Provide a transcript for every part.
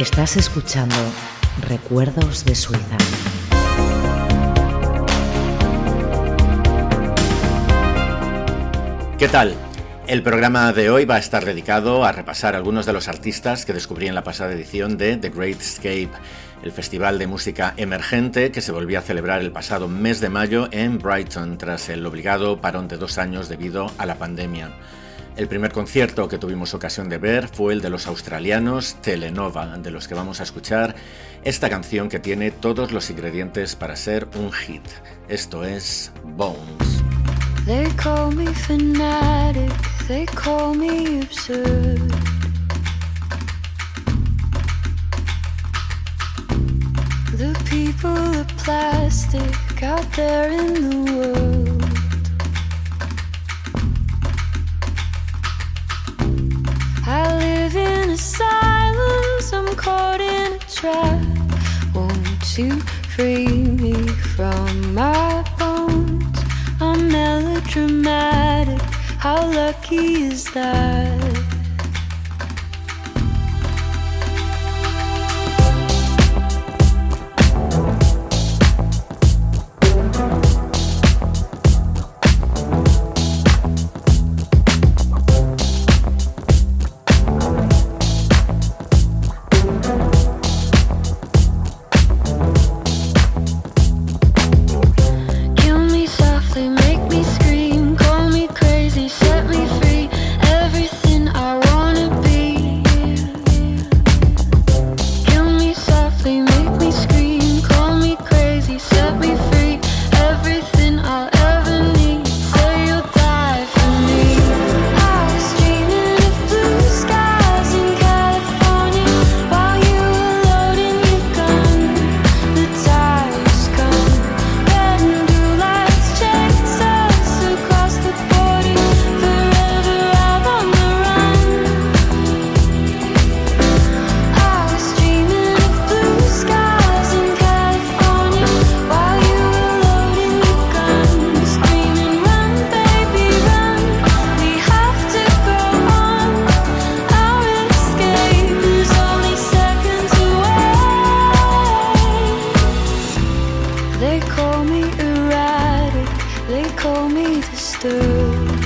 Estás escuchando Recuerdos de Suiza. ¿Qué tal? El programa de hoy va a estar dedicado a repasar algunos de los artistas que descubrí en la pasada edición de The Great Escape, el festival de música emergente que se volvió a celebrar el pasado mes de mayo en Brighton tras el obligado parón de dos años debido a la pandemia. El primer concierto que tuvimos ocasión de ver fue el de los australianos Telenova, de los que vamos a escuchar esta canción que tiene todos los ingredientes para ser un hit. Esto es Bones. They call me fanatic, they call me absurd. The people plastic there in the world. In. Won't you free me from my bones? I'm melodramatic, how lucky is that? Call me disturbed.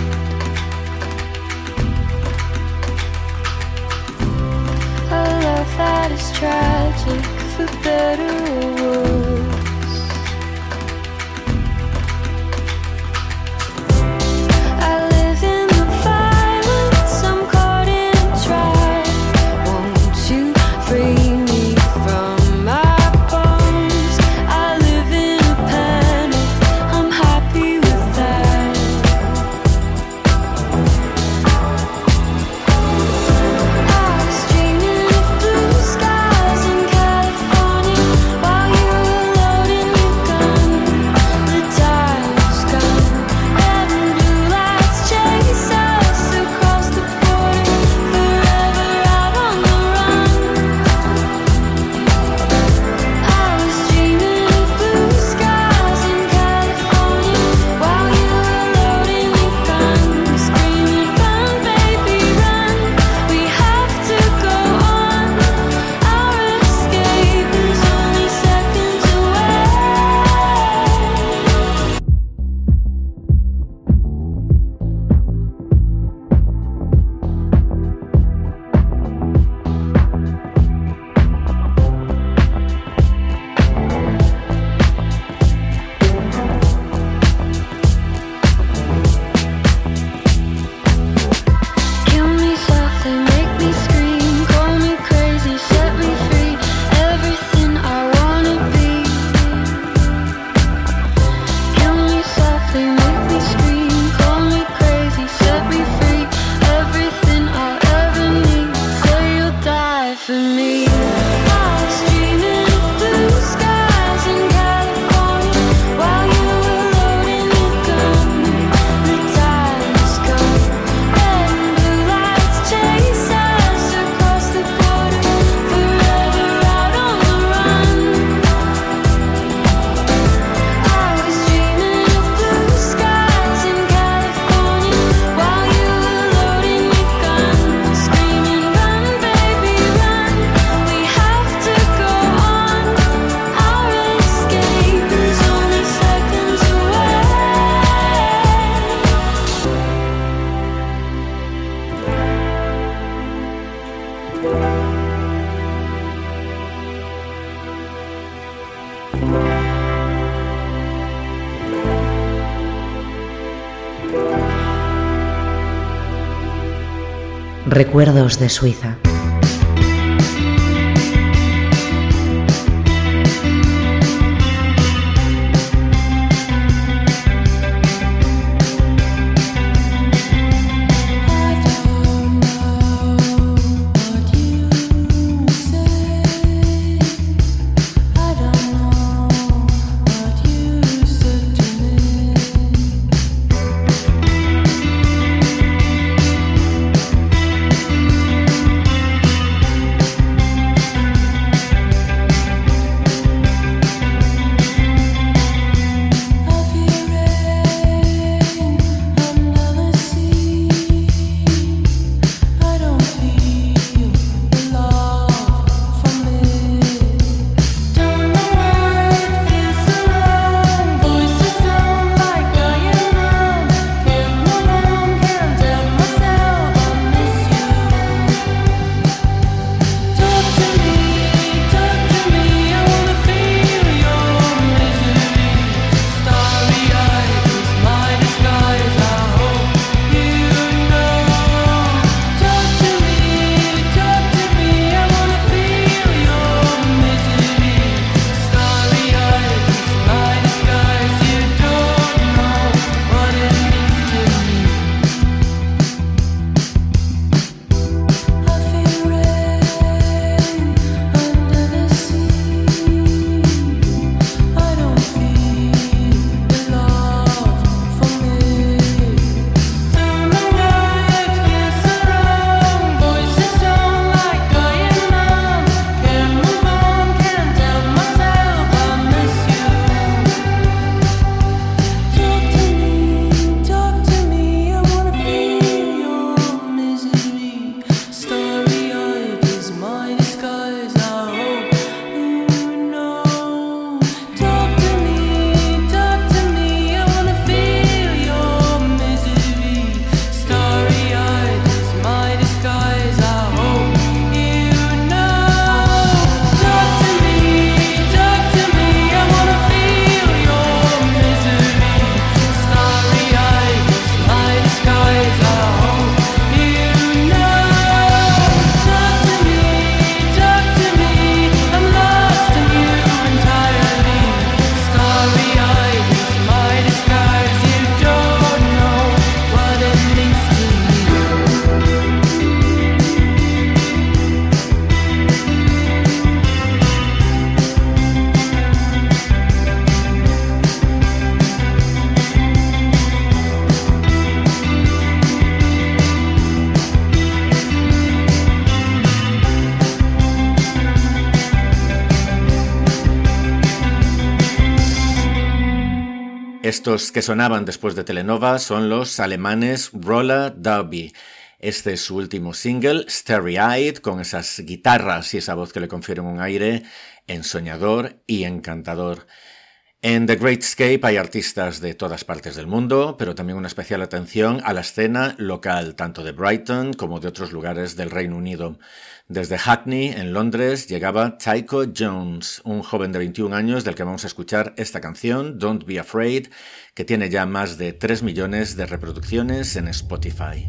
A love that is tragic, for better or worse. Recuerdos de Suiza. Estos que sonaban después de Telenova son los alemanes Roller Derby. Este es su último single, Starry Eyed, con esas guitarras y esa voz que le confieren un aire ensoñador y encantador. En The Great Escape hay artistas de todas partes del mundo, pero también una especial atención a la escena local, tanto de Brighton como de otros lugares del Reino Unido. Desde Hackney, en Londres, llegaba Tycho Jones, un joven de 21 años del que vamos a escuchar esta canción, Don't Be Afraid, que tiene ya más de 3 millones de reproducciones en Spotify.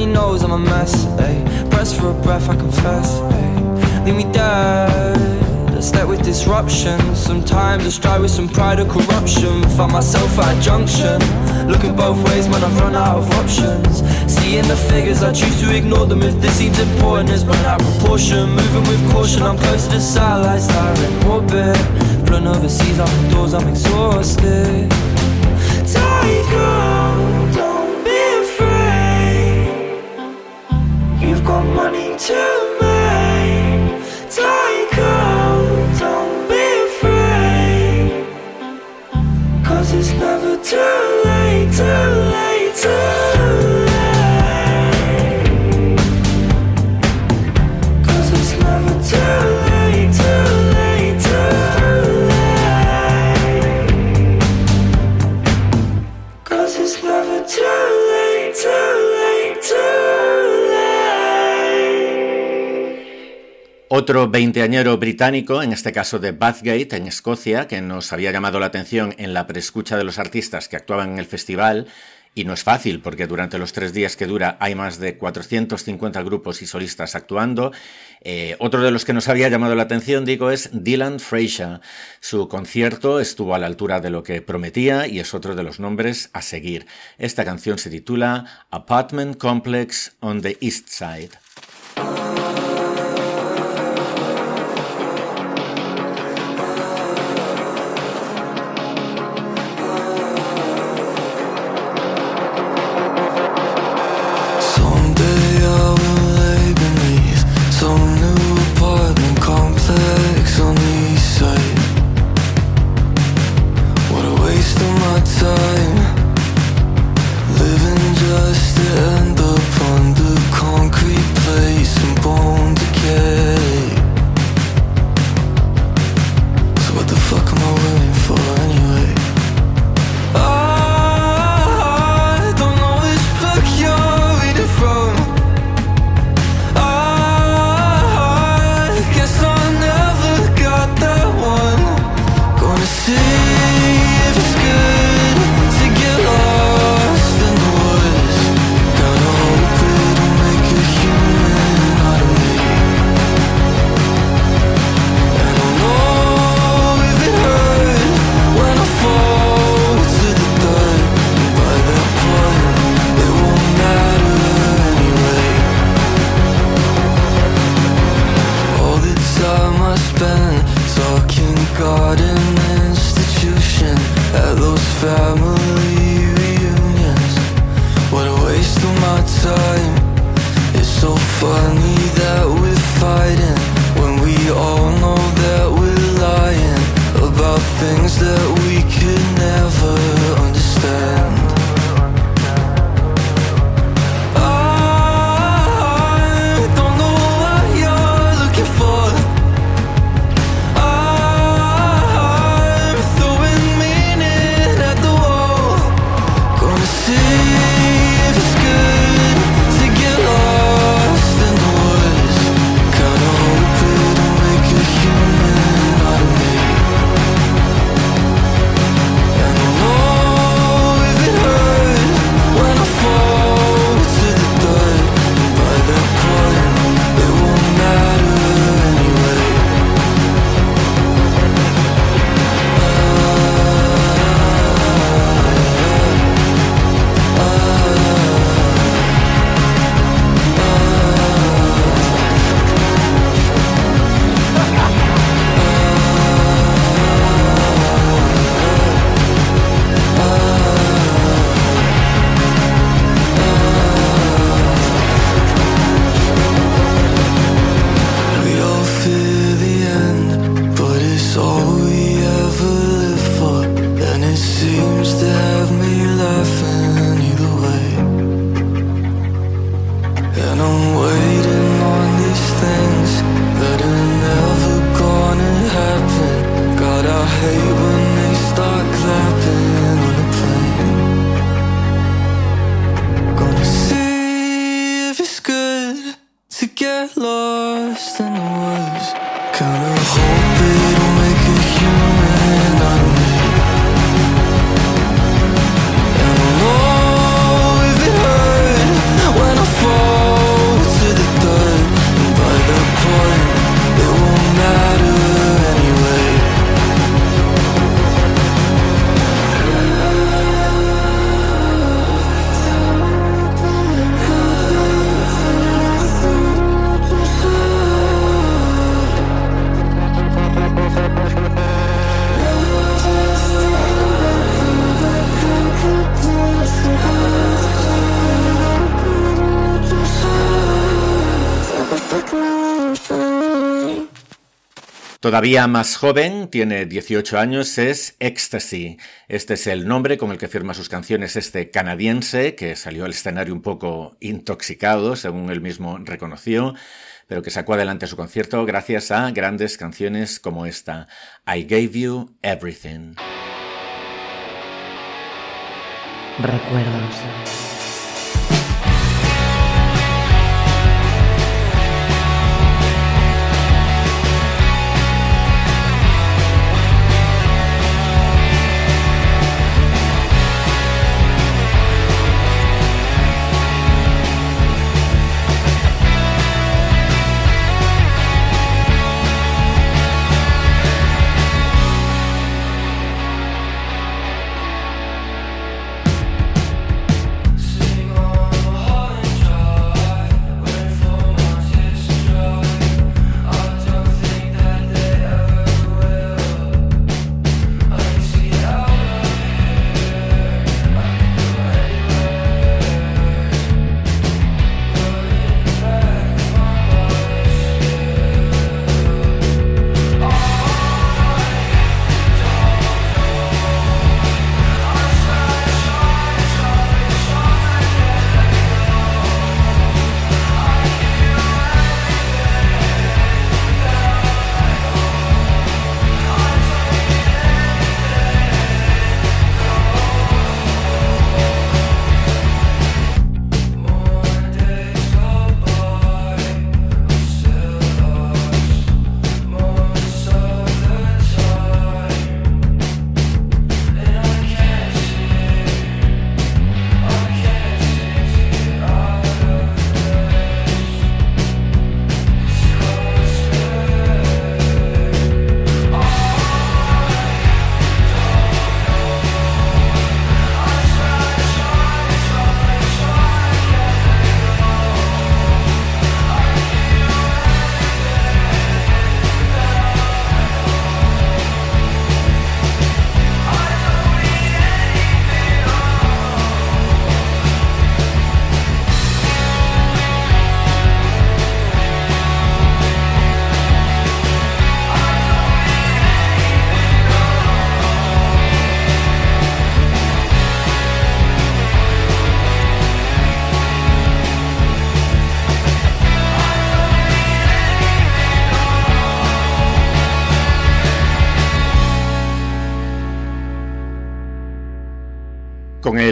Everybody knows I'm a mess. Ay. Press for a breath, I confess. Ay. Leave me dead. I step with disruption. Sometimes I strive with some pride or corruption. Find myself at a junction. Looking both ways when I've run out of options. Seeing the figures, I choose to ignore them. If this seems important, it's run out of proportion. Moving with caution, I'm close to the satellites that are in orbit. Flown overseas, out the doors, I'm exhausted. Otro veinteañero británico, en este caso de Bathgate, en Escocia, que nos había llamado la atención en la preescucha de los artistas que actuaban en el festival, y no es fácil porque durante los tres días que dura hay más de 450 grupos y solistas actuando. Eh, otro de los que nos había llamado la atención, digo, es Dylan Fraser. Su concierto estuvo a la altura de lo que prometía y es otro de los nombres a seguir. Esta canción se titula Apartment Complex on the East Side. Todavía más joven, tiene 18 años, es Ecstasy. Este es el nombre con el que firma sus canciones este canadiense, que salió al escenario un poco intoxicado, según él mismo reconoció, pero que sacó adelante su concierto gracias a grandes canciones como esta, I Gave You Everything. Recuerdos.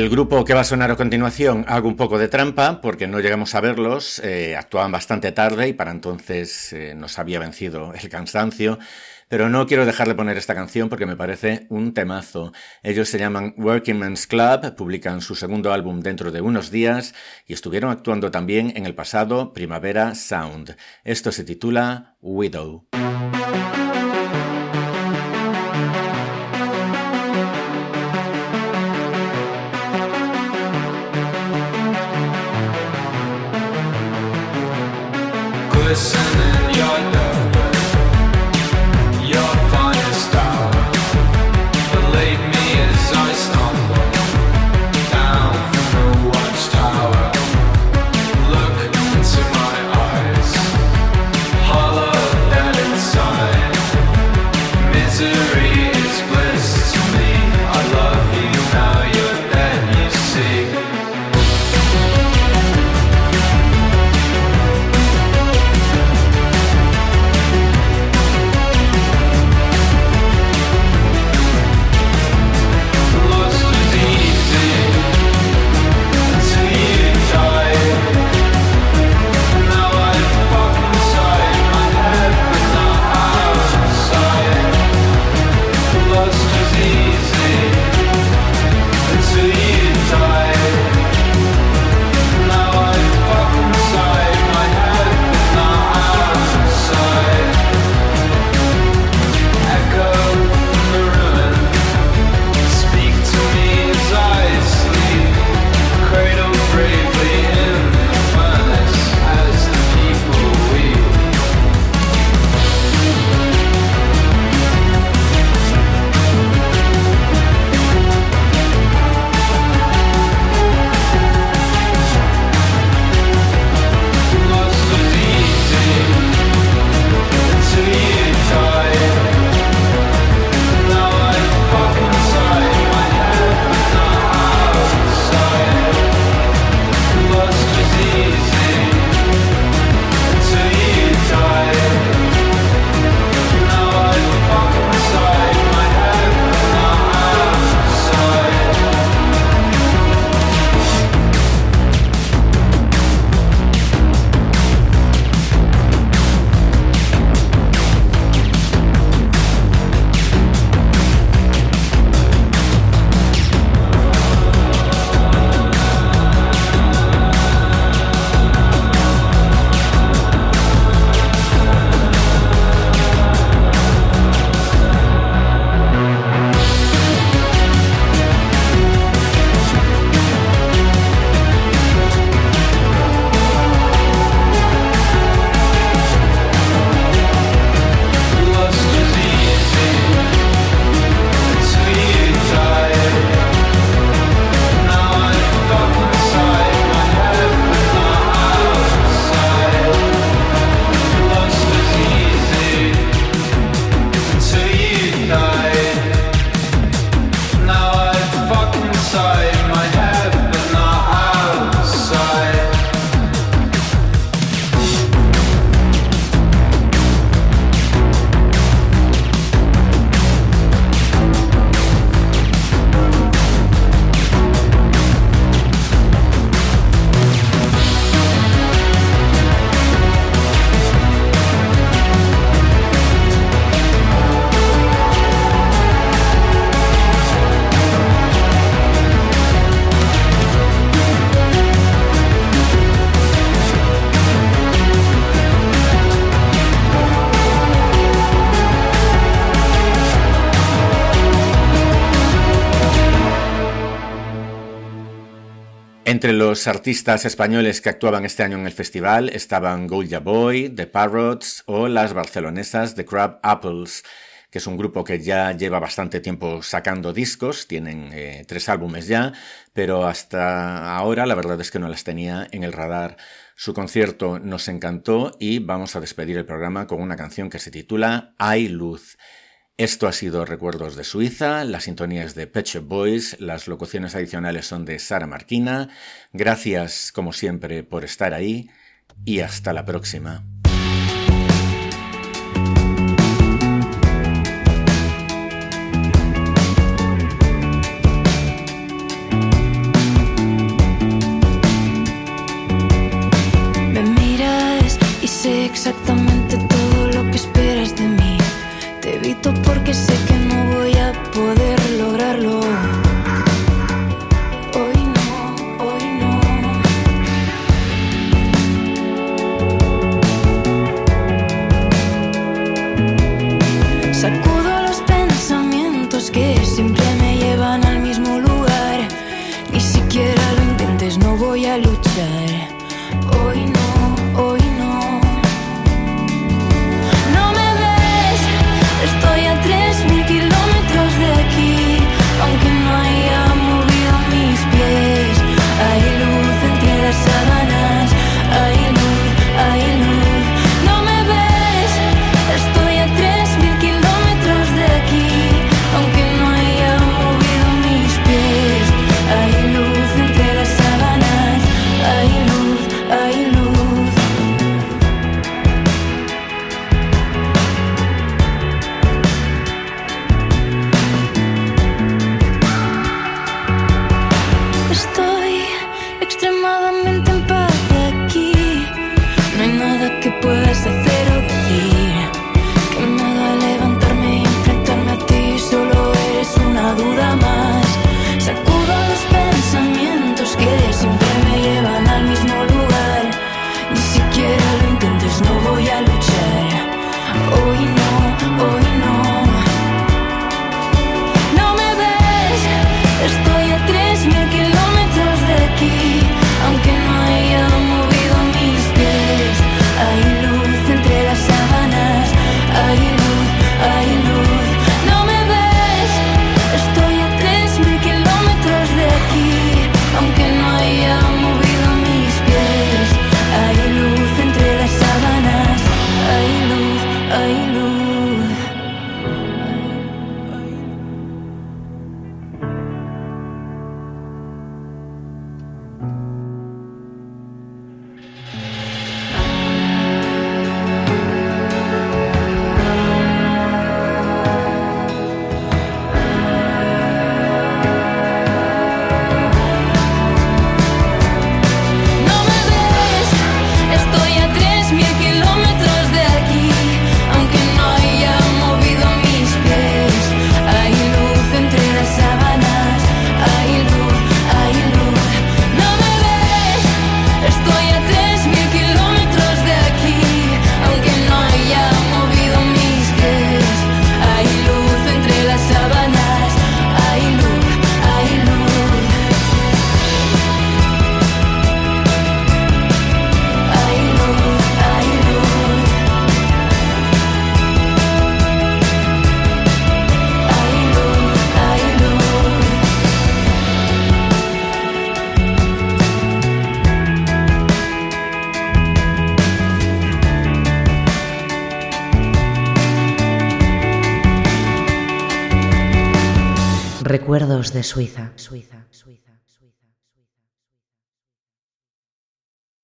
El grupo que va a sonar a continuación hago un poco de trampa porque no llegamos a verlos, eh, actuaban bastante tarde y para entonces eh, nos había vencido el cansancio, pero no quiero dejar de poner esta canción porque me parece un temazo. Ellos se llaman Working Men's Club, publican su segundo álbum dentro de unos días y estuvieron actuando también en el pasado Primavera Sound. Esto se titula Widow. sun. Entre los artistas españoles que actuaban este año en el festival estaban Goya Boy, The Parrots o las barcelonesas The Crab Apples, que es un grupo que ya lleva bastante tiempo sacando discos, tienen eh, tres álbumes ya, pero hasta ahora la verdad es que no las tenía en el radar. Su concierto nos encantó y vamos a despedir el programa con una canción que se titula Hay Luz. Esto ha sido Recuerdos de Suiza, las sintonías de Pet Boys, las locuciones adicionales son de Sara Marquina. Gracias, como siempre, por estar ahí y hasta la próxima. De Suiza. Suiza.